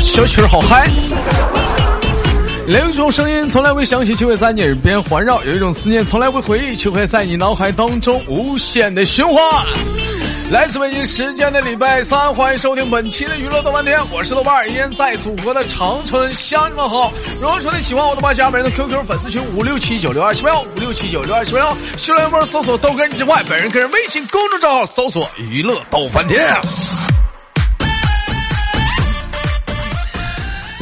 小曲儿好嗨。另一种声音从来未响起，却会在你耳边环绕；有一种思念从来未回忆，却会在你脑海当中无限的循环。来自北京时间的礼拜三，欢迎收听本期的娱乐豆瓣天，我是豆瓣儿，依然在祖国的长春向你们好。如果说你喜欢我的话，加本人的 QQ 粉丝群五六七九六二七八幺五六七九六二七八幺，新浪微博搜索豆哥你之外，本人个人微信公众账号搜索娱乐豆翻天。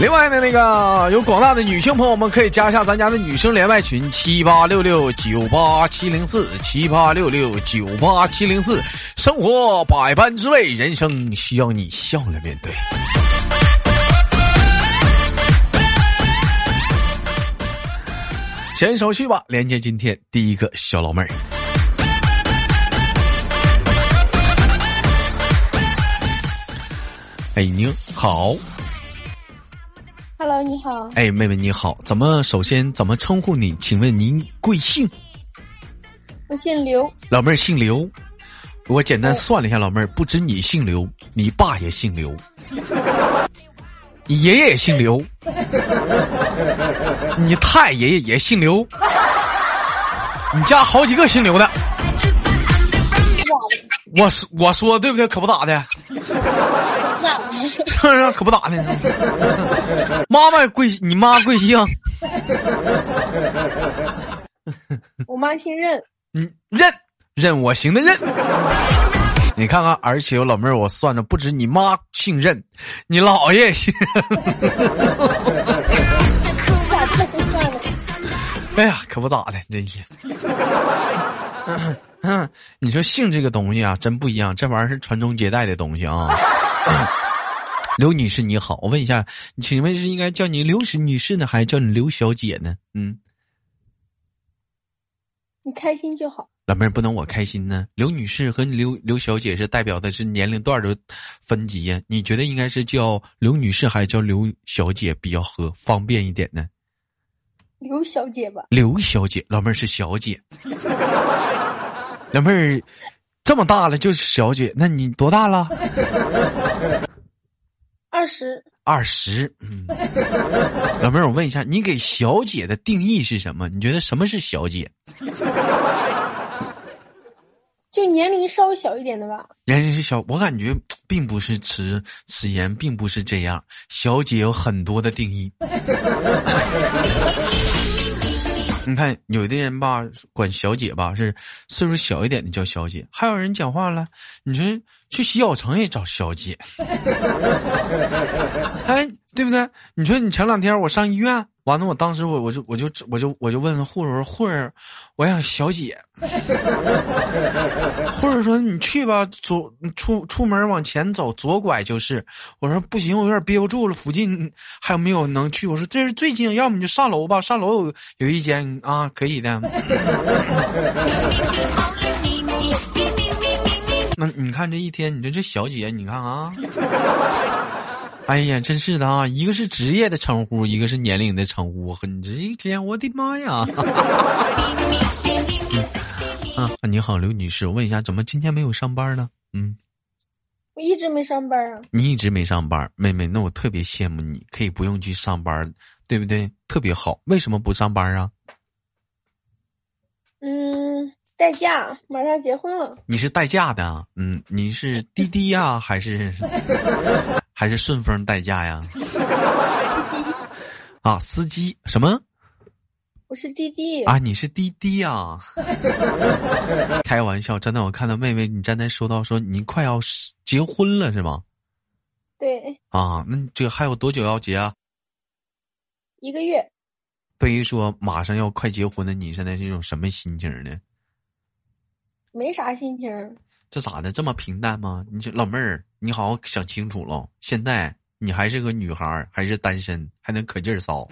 另外呢，那个有广大的女性朋友们可以加一下咱家的女生连麦群七八六六九八七零四七八六六九八七零四。生活百般滋味，人生需要你笑着面对。先手续吧，连接今天第一个小老妹儿。哎，您好。Hello，你好。哎，妹妹你好，怎么首先怎么称呼你？请问您贵姓？我姓刘。老妹儿姓刘。我简单算了一下，老妹儿，不止你姓刘，你爸也姓刘，你爷爷也姓刘，你太爷爷也姓刘，你家好几个姓刘的。我说我说对不对？可不咋的。是不是？可不咋的。妈妈贵，你妈贵姓？我妈姓任。嗯，任任我行的任。你看看，而且有老妹儿，我算着不止你妈姓任，你姥爷也姓。哎呀，可不咋的，真是。嗯，你说姓这个东西啊，真不一样，这玩意儿是传宗接代的东西啊。刘女士你好，我问一下，请问是应该叫你刘女士呢，还是叫你刘小姐呢？嗯，你开心就好。老妹儿不能我开心呢。刘女士和刘刘小姐是代表的是年龄段的分级呀，你觉得应该是叫刘女士还是叫刘小姐比较合方便一点呢？刘小姐吧。刘小姐，老妹儿是小姐。老妹儿这么大了就是小姐，那你多大了？二十。二十，嗯。老妹儿，我问一下，你给小姐的定义是什么？你觉得什么是小姐？就年龄稍微小一点的吧。年龄是小，我感觉并不是此此言，并不是这样。小姐有很多的定义。你看，有的人吧，管小姐吧是岁数小一点的叫小姐，还有人讲话了，你说去洗脚城也找小姐，哎，对不对？你说你前两天我上医院，完了，我当时我我就我就我就我就问护士护士，我想小姐，护士说你去吧，左出出门往前走，左拐就是。我说不行，我有点憋不住了，附近还有没有能去？我说这是最近，要么你就上楼吧，上楼有有一间啊，可以的。那你看这一天，你说这小姐，你看啊，哎呀，真是的啊，一个是职业的称呼，一个是年龄的称呼，你这一天，我的妈呀！嗯、啊，你好，刘女士，我问一下，怎么今天没有上班呢？嗯，我一直没上班啊。你一直没上班，妹妹，那我特别羡慕你，可以不用去上班，对不对？特别好，为什么不上班啊？嗯，代驾，马上结婚了。你是代驾的啊？嗯，你是 滴滴呀，还是还是顺丰代驾呀？啊，司机什么？我是滴滴啊，你是滴滴呀？开玩笑，真的，我看到妹妹，你刚才说到说你快要结婚了是吗？对。啊，那这还有多久要结啊？一个月。对于说马上要快结婚的你，现在是一种什么心情呢？没啥心情。这咋的？这么平淡吗？你这老妹儿，你好好想清楚了。现在你还是个女孩，还是单身，还能可劲儿骚。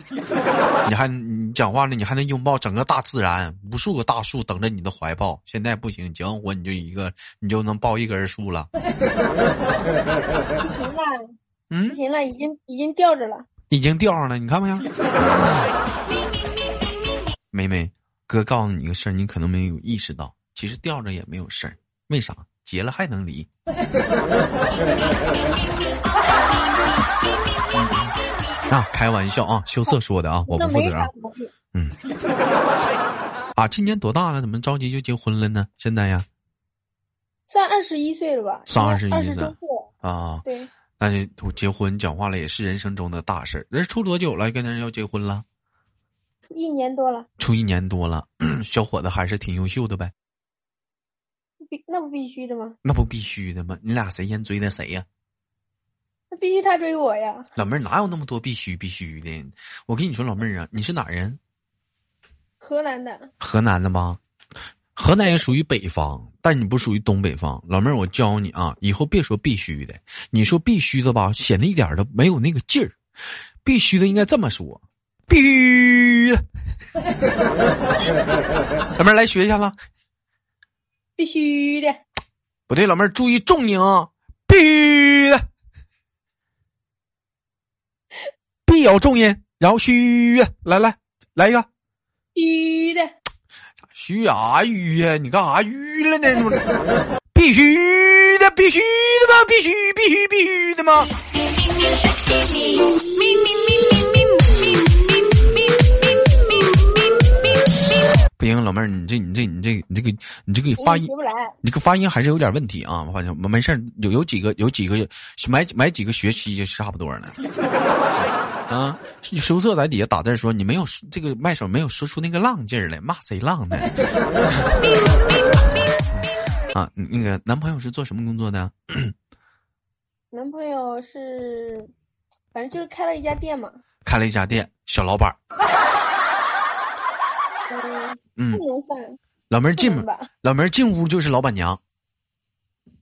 你还你讲话了，你还能拥抱整个大自然，无数个大树等着你的怀抱。现在不行，结完婚你就一个，你就能抱一根树了。不行了，嗯，不行了，已经已经吊着了。已经吊上了，你看没有？妹妹，哥告诉你一个事儿，你可能没有意识到，其实吊着也没有事儿。为啥？结了还能离。啊，开玩笑啊，羞涩说的啊，我不负责啊。嗯。啊，今年多大了？怎么着急就结婚了呢？现在呀？算二十一岁了吧？算二十一岁啊。对。那就结婚讲话了，也是人生中的大事儿。人处多久了？跟人要结婚了？一年多了。处一年多了，小伙子还是挺优秀的呗。必那不必须的吗？那不必须的吗？你俩谁先追的谁呀？那必须他追我呀！老妹儿哪有那么多必须必须的？我跟你说，老妹儿啊，你是哪人？河南的。河南的吗？河南也属于北方，但你不属于东北方。老妹儿，我教你啊，以后别说必须的，你说必须的吧，显得一点都没有那个劲儿。必须的应该这么说，必须。老妹儿来学一下子。必须的。不对，老妹儿注意重音啊！必须的，必有重音，然后须，来来来一个，必须的。须啊虚呀？你干啥虚了呢？必须的，必须的吗？必须，必须，必须的吗？老妹儿，你这你这你这你这个你这个发音，你这个发音还是有点问题啊！我发现没事有有几个有几个买买几个学期就差不多了。啊，羞涩在底下打字说你没有这个麦手没有说出那个浪劲儿来，骂谁浪呢？啊，那个男朋友是做什么工作的？男朋友是，反正就是开了一家店嘛。开了一家店，小老板。嗯，不能算。老妹儿进，老妹儿进屋就是老板娘。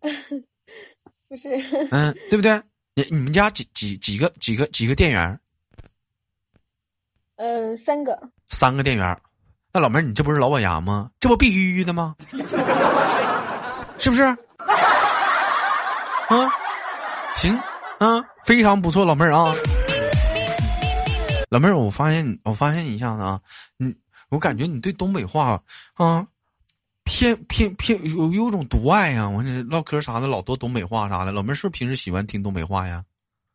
不是。嗯，对不对？你你们家几几几个几个几个店员？嗯，三个。三个店员，那老妹儿你这不是老板娘吗？这不必须的吗？是不是？啊，行啊，非常不错，老妹儿啊。老妹儿，我发现我发现一下子啊，你。我感觉你对东北话啊，偏偏偏有有种独爱呀！我这唠嗑啥的老多东北话啥的，老妹儿是不是平时喜欢听东北话呀？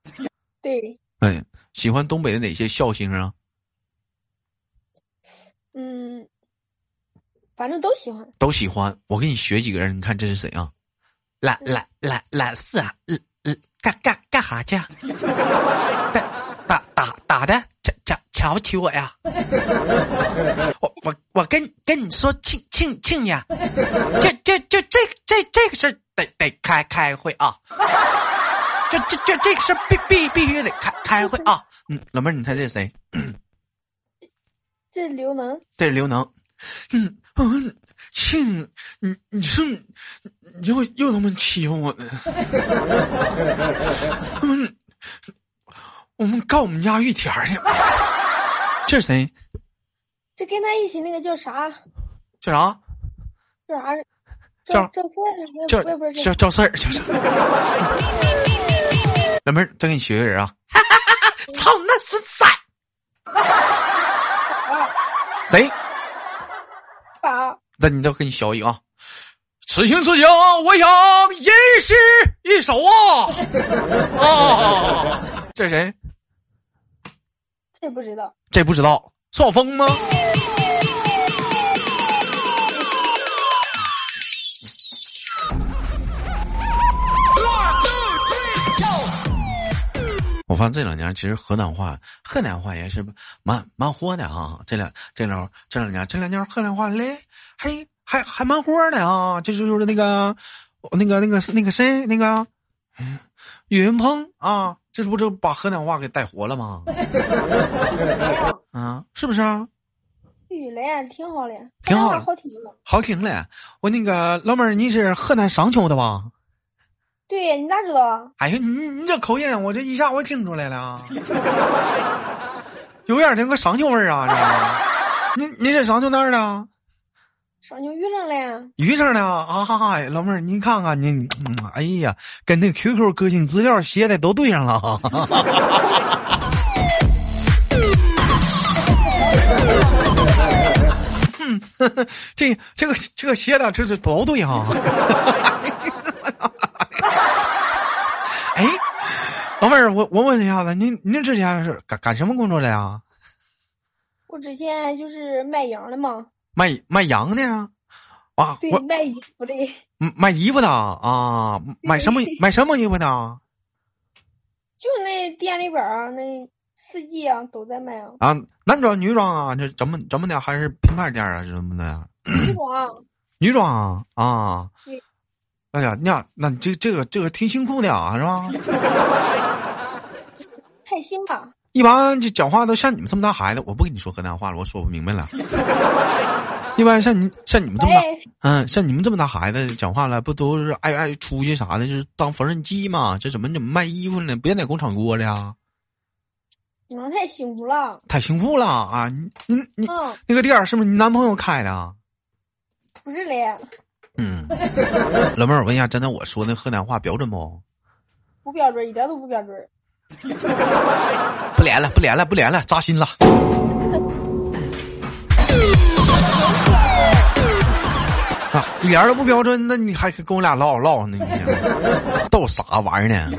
对。哎，喜欢东北的哪些笑星啊？嗯，反正都喜欢。都喜欢。我给你学几个人，你看这是谁啊？懒懒懒懒四啊！嗯嗯，干干干哈去？打打打打的？瞧瞧瞧不起我呀？我我我跟跟你说亲亲亲家，这这这这这这个事得得开开会啊，这这这这个事必必必须得开开会啊。嗯，老妹儿，你猜这是谁？这刘能。这是刘能。嗯嗯，亲，你你说你又又他妈欺负我呢？嗯，我们告我们家玉田去。这是谁？这跟他一起那个叫啥？叫啥？叫啥？叫叫四儿？叫叫叫四儿？叫啥？老妹儿，再给你学个人啊！操，那是谁？谁？宝。那你再给你学一个啊！此情此景，我想吟诗一首啊！啊，这是谁？这不知道。这不知道，我疯吗？我发现这两年其实河南话、河南话也是蛮蛮火的啊。这两这两这两年这两年河南话嘞，还还还蛮火的啊。就是就是那个那个那个那个谁那个岳云鹏啊。这不就把河南话给带活了吗？啊，是不是啊？雨嘞，挺好的，挺好，好听了，好听嘞。我那个老妹儿，你是河南商丘的吧？对，你咋知道？哎呀，你你这口音，我这一下我听出来了，有点那个商丘味儿啊！这，你你是商丘哪儿的？上牛鱼上了，鱼上了啊哈哈！老妹儿，您看看您，哎呀，跟那个 QQ 个性资料写的都对上了。嗯，这这个这个写的这是都对哈。哎，老妹儿，我我问一下子，您您之前是干干什么工作的呀？我之前就是卖羊的嘛。卖卖羊的呀？啊，我，卖衣服的。卖衣服的啊？买什么买什么衣服的？就那店里边儿那四季啊都在卖啊。啊，男装女装啊？这怎么怎么的？还是品牌店啊？怎么的？女装。女装啊？哎呀，那那这这个这个挺辛苦的啊，是吧？太辛吧。一般就讲话都像你们这么大孩子，我不跟你说河南话了，我说不明白了。一般像你像你们这么大，嗯，像你们这么大孩子讲话了，不都是爱爱出去啥的，就是当缝纫机嘛？这怎么怎么卖衣服呢？不也在工厂过的呀？啊太辛苦了。太辛苦了啊！你你你，那个店是不是你男朋友开的？不是嘞。嗯，老妹儿，我问一下，真的我说那河南话标准不？不标准，一点都不标准。不连了，不连了，不连了，扎心了。啊，一点都不标准，那你还跟我俩唠唠呢？你逗啥玩意儿呢？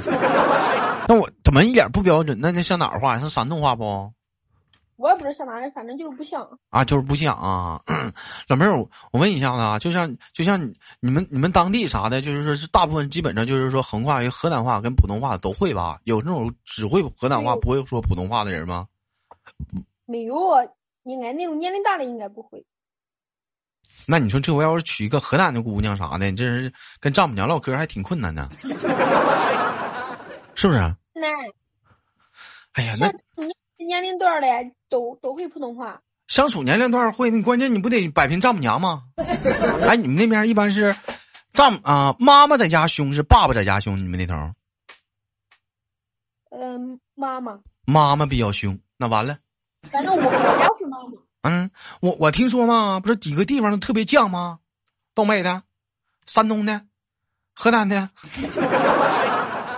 那我怎么一点不标准？那那像哪儿话？像山东话不？我也不知道像哪里，反正就是不像啊，就是不像啊。老妹儿，我问一下子啊，就像就像你们你们当地啥的，就是说是大部分基本上就是说横跨于河南话跟普通话都会吧？有那种只会河南话不会说普通话的人吗？没有啊，应该那种年龄大的应该不会。那你说这我要是娶一个河南的姑娘啥的，你这人跟丈母娘唠嗑还挺困难的，是不是？那，哎呀，那。年龄段的都都会普通话，相处年龄段会，你关键你不得摆平丈母娘吗？哎，你们那边一般是丈啊妈妈在家凶，是爸爸在家凶？你们那头？嗯，妈妈。妈妈比较凶，那完了。反正我我家是妈妈。嗯，我我听说嘛，不是几个地方都特别犟吗？东北的、山东的、河南的，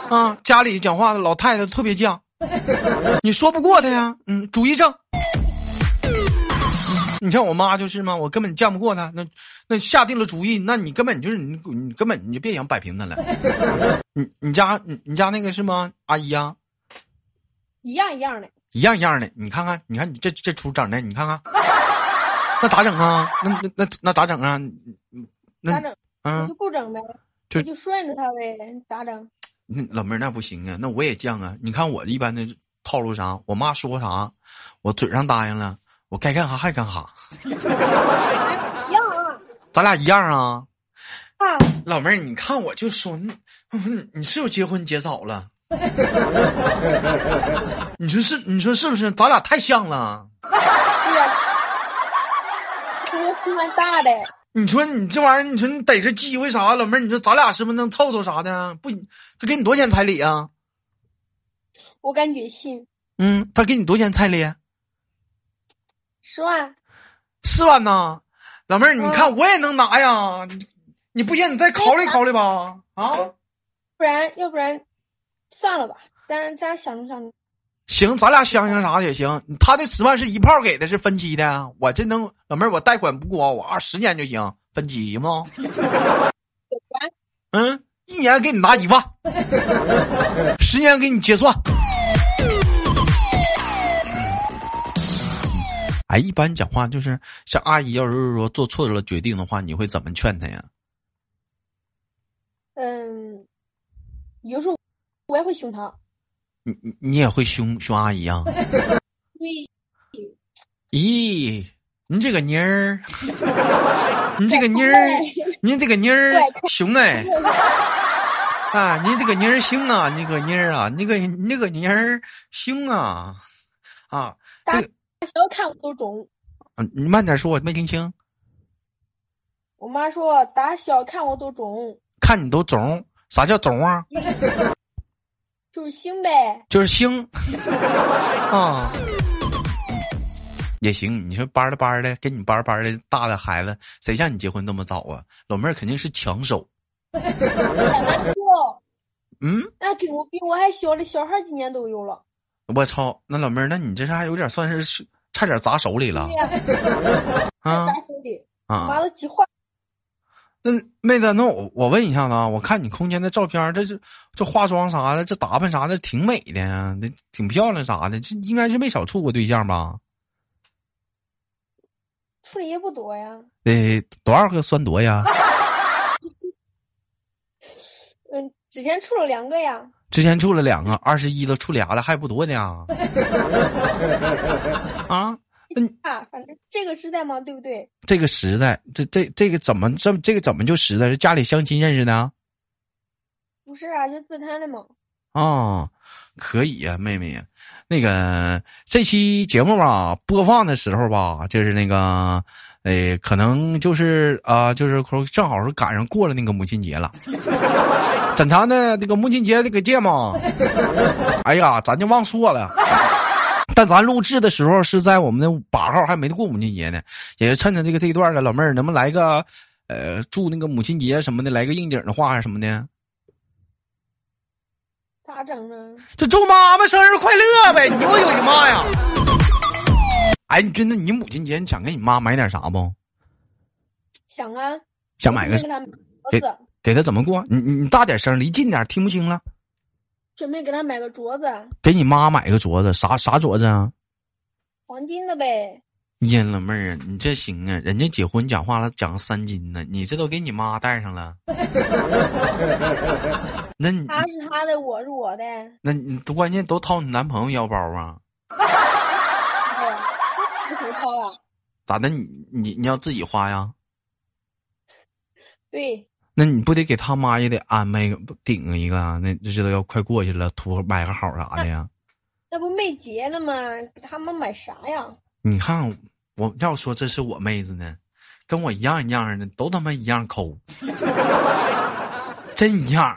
啊，家里讲话的老太太特别犟。你说不过他呀，嗯，主意正。你像我妈就是嘛，我根本犟不过她。那那下定了主意，那你根本就是你，你根本你就别想摆平他了。你你家你你家那个是吗？阿姨呀，一样一样的，一样一样的。你看看，你看你这这出整的，你看看，那咋整啊？那那那那咋整啊？那咋整？嗯，就不整呗，就就顺着他呗，咋整？那老妹儿那不行啊，那我也犟啊！你看我一般的套路啥，我妈说啥，我嘴上答应了，我该干啥还干啥。一样啊，咱俩一样啊。啊，老妹儿，你看我就说，你你是不是结婚结早了？你说是？你说是不是？咱俩太像了。对呀，大的。你说你这玩意儿，你说你逮着机会啥，老妹儿，你说咱俩是不是能凑凑啥的？不，他给你多少钱彩礼啊？我感觉信。嗯，他给你多少钱彩礼？十万。四万呢？老妹儿，你看我也能拿呀。你不行，你再考虑考虑吧。啊？不然，要不然算了吧，咱咱想着想着。行，咱俩想想啥的也行。他的十万是一炮给的，是分期的。我这能，老妹儿，我贷款不过，我二十年就行，分期行吗？嗯，一年给你拿一万，十年给你结算。哎，一般讲话就是像阿姨，要是说做错了决定的话，你会怎么劝她呀？嗯，有时候我也会凶他。你你你也会凶凶阿姨啊？咦，你这个妮儿，你这个妮儿，你这个妮儿凶哎！啊，你这个妮儿凶啊！你个妮儿啊，你个你个妮儿凶啊！啊，大小看我都中。嗯，你慢点说，我没听清。我妈说打小看我都中。看你都中？啥叫中啊？就是星呗，就是星啊，也行。你说班的班的，跟你班班的大的孩子，谁像你结婚那么早啊？老妹儿肯定是抢手。嗯，那给我比我还小的小孩，今年都有了。我操，那老妹儿，那你这是还有点算是差点砸手里了。啊，砸手里，啊，完了急坏。那妹子，那我我问一下子啊，我看你空间的照片，这是这化妆啥的，这打扮啥的，挺美的呀，那挺漂亮啥的，这应该是没少处过对象吧？处的也不多呀。得，多少个算多呀？嗯，之前处了两个呀。之前处了两个，二十一都处俩了，还不多呢。啊？啊，反正这个时代嘛，对不对？这个时代，这这这个怎么这这个怎么就时代？是家里相亲认识的？不是啊，就自探的嘛。啊，可以呀，妹妹。那个这期节目吧，播放的时候吧，就是那个，哎，可能就是啊，就是正好是赶上过了那个母亲节了。正常的那个母亲节那个节嘛，哎呀，咱就忘说了。但咱录制的时候是在我们的八号，还没过母亲节呢，也是趁着这个这一段了。老妹儿，能不能来个，呃，祝那个母亲节什么的，来个应景的话什么的？咋整啊？就祝妈妈生日快乐呗！你我有的妈呀！哎，你真的，你母亲节你想给你妈买点啥不？想啊。想买个给给他怎么过？你你大点声，离近点，听不清了。准备给他买个镯子，给你妈买个镯子，啥啥镯子啊？黄金的呗。呀，老妹儿啊，你这行啊？人家结婚讲话了，讲三金呢，你这都给你妈戴上了。那你他是他的，我是我的。那你关键都掏你男朋友腰包啊？不谁掏啊？咋的？你你你要自己花呀？对。那你不得给他妈也得安排顶一个啊？那这都要快过去了，图买个好啥的呀？那不没结了吗？给他妈买啥呀？你看，我要说这是我妹子呢，跟我一样一样的，都他妈一样抠，真一样。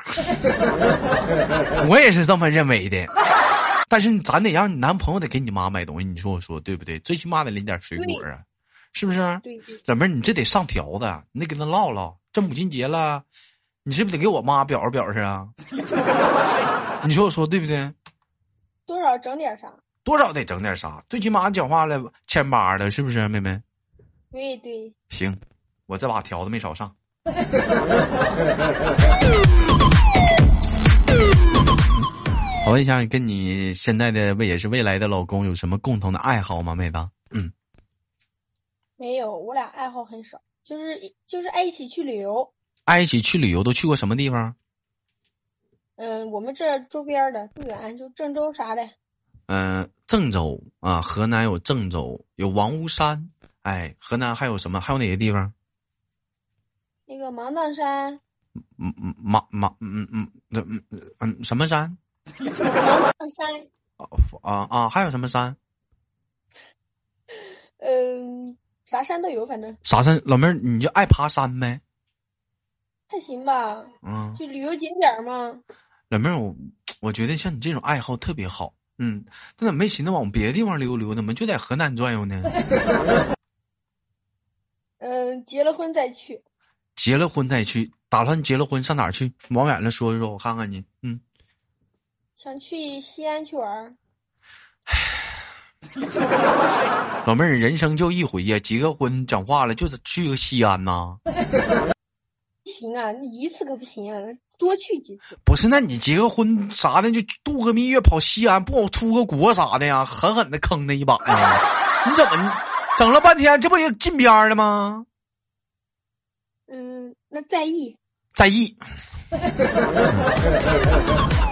我也是这么认为的。但是咱得让你男朋友得给你妈买东西，你说我说对不对？最起码得拎点水果啊，是不是？老妹儿，你这得上条子，你得跟他唠唠。这母亲节了，你是不是得给我妈表示表示啊？你说我说对不对？多少整点啥？多少得整点啥？最起码讲话了千八的，是不是妹妹？对对。行，我这把条子没少上。我问一下，跟你现在的未也是未来的老公有什么共同的爱好吗，妹子？嗯。没有，我俩爱好很少。就是就是爱一起去旅游，爱一起去旅游都去过什么地方？嗯，我们这周边的不远，就郑州啥的。嗯，郑州啊，河南有郑州，有王屋山。哎，河南还有什么？还有哪些地方？那个芒砀山。嗯嗯芒芒嗯嗯嗯嗯嗯什么山？芒砀山。啊啊！还有什么山？嗯。啥山都有，反正啥山，老妹儿你就爱爬山呗，还行吧，嗯，就旅游景点嘛。老妹儿，我我觉得像你这种爱好特别好，嗯，那怎么没寻思往别的地方溜溜？怎么就在河南转悠呢？嗯，结了婚再去。结了婚再去，打算结了婚上哪儿去？往远了说一说，我看看你，嗯，想去西安去玩。老妹儿，人生就一回呀，结个婚，讲话了就是去个西安呐。不行啊，一次可不行啊，多去几次。不是，那你结个婚啥的，就度个蜜月跑西安，不好出个国啥的呀？狠狠的坑他一把呀！你怎么整了半天，这不也近边儿了吗？嗯，那在意，在意。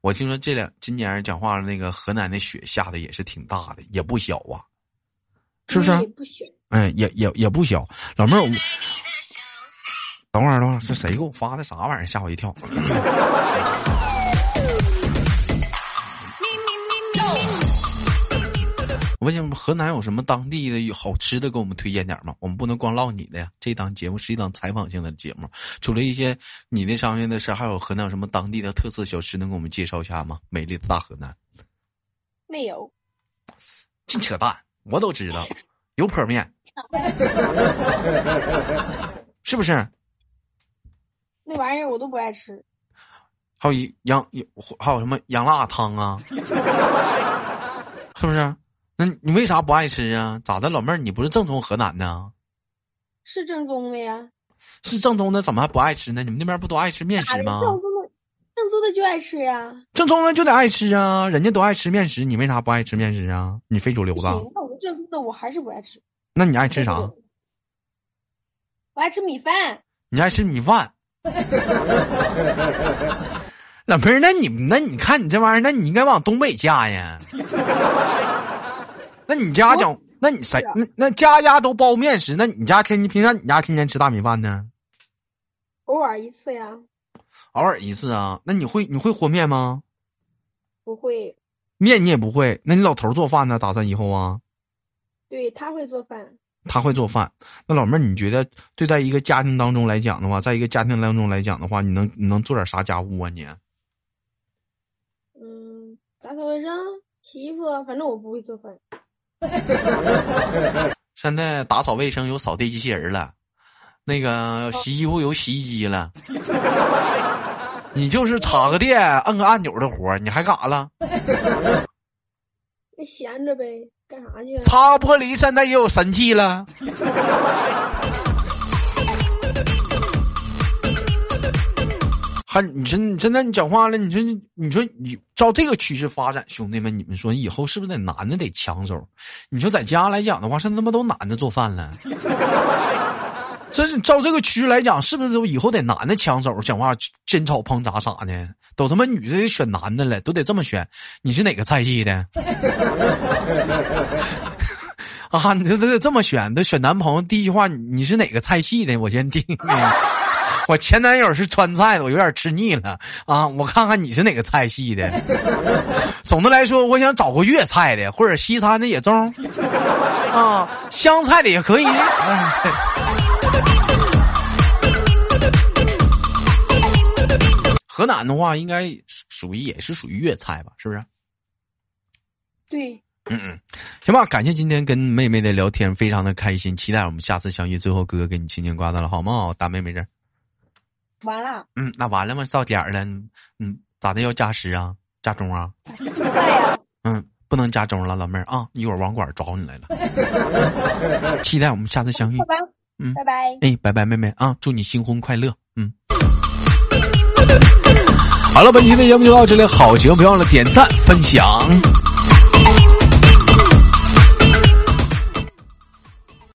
我听说这两今年讲话那个河南的雪下的也是挺大的，也不小啊，是不是？不小。哎，也也也不小。老妹儿，等会儿等会儿，是谁给我发的啥玩意儿？吓我一跳。我问你，河南有什么当地的好吃的，给我们推荐点吗？我们不能光唠你的呀。这档节目是一档采访性的节目，除了一些你的商业的事，还有河南有什么当地的特色小吃，能给我们介绍一下吗？美丽的大河南，没有，净扯淡，我都知道，油泼面，是不是？那玩意儿我都不爱吃。还有羊有还有什么羊辣汤啊？是不是？那你为啥不爱吃啊？咋的，老妹儿，你不是正宗河南的？是正宗的呀。是正宗的，怎么还不爱吃呢？你们那边不都爱吃面食吗？正宗的，正宗的就爱吃啊。正宗的就得爱吃啊，人家都爱吃面食，你为啥不爱吃面食啊？你非主流的。那我正宗的我还是不爱吃。那你爱吃啥？我爱吃米饭。你爱吃米饭？老妹儿，那你那你看你这玩意儿，那你应该往东北嫁呀。那你家讲，那你谁？那那家家都包面食，那你家天天平常你家天天吃大米饭呢？偶尔一次呀。偶尔一次啊？那你会你会和面吗？不会。面你也不会？那你老头做饭呢？打算以后啊？对他会做饭。他会做饭。那老妹儿，你觉得对待一个家庭当中来讲的话，在一个家庭当中来讲的话，你能你能做点啥家务啊？你？嗯，打扫卫生、洗衣服，反正我不会做饭。现在打扫卫生有扫地机器人了，那个洗衣服有洗衣机了，你就是插个电、按个按钮的活你还干啥了？闲着呗，干啥去？擦玻璃现在也有神器了。你说你现在你讲话了，你说你说你照这个趋势发展，兄弟们，你们说以后是不是得男的得抢手？你说在家来讲的话，现在他妈都男的做饭了。这是照这个趋势来讲，是不是都以后得男的抢手？讲话煎炒烹炸啥的，都他妈女的得选男的了，都得这么选。你是哪个菜系的？啊，你这都得这么选，得选男朋友。第一句话，你是哪个菜系的？我先听。我前男友是川菜的，我有点吃腻了啊！我看看你是哪个菜系的。总的来说，我想找个粤菜的，或者西餐的也中啊，湘菜的也可以。河南的话，应该属于也是属于粤菜吧？是不是？对。嗯嗯，行吧，感谢今天跟妹妹的聊天，非常的开心，期待我们下次相遇。最后，哥哥给你轻轻挂断了，好吗？大妹妹这。完了，嗯，那完了吗？到点儿了，嗯，咋的？要加时啊？加钟啊？嗯，不能加钟了，老妹儿啊，一会儿网管找你来了。期待我们下次相遇。拜拜，嗯，拜拜。哎，拜拜，妹妹啊，祝你新婚快乐。嗯。好了，本期的节目就到这里，好节目别忘了点赞分享。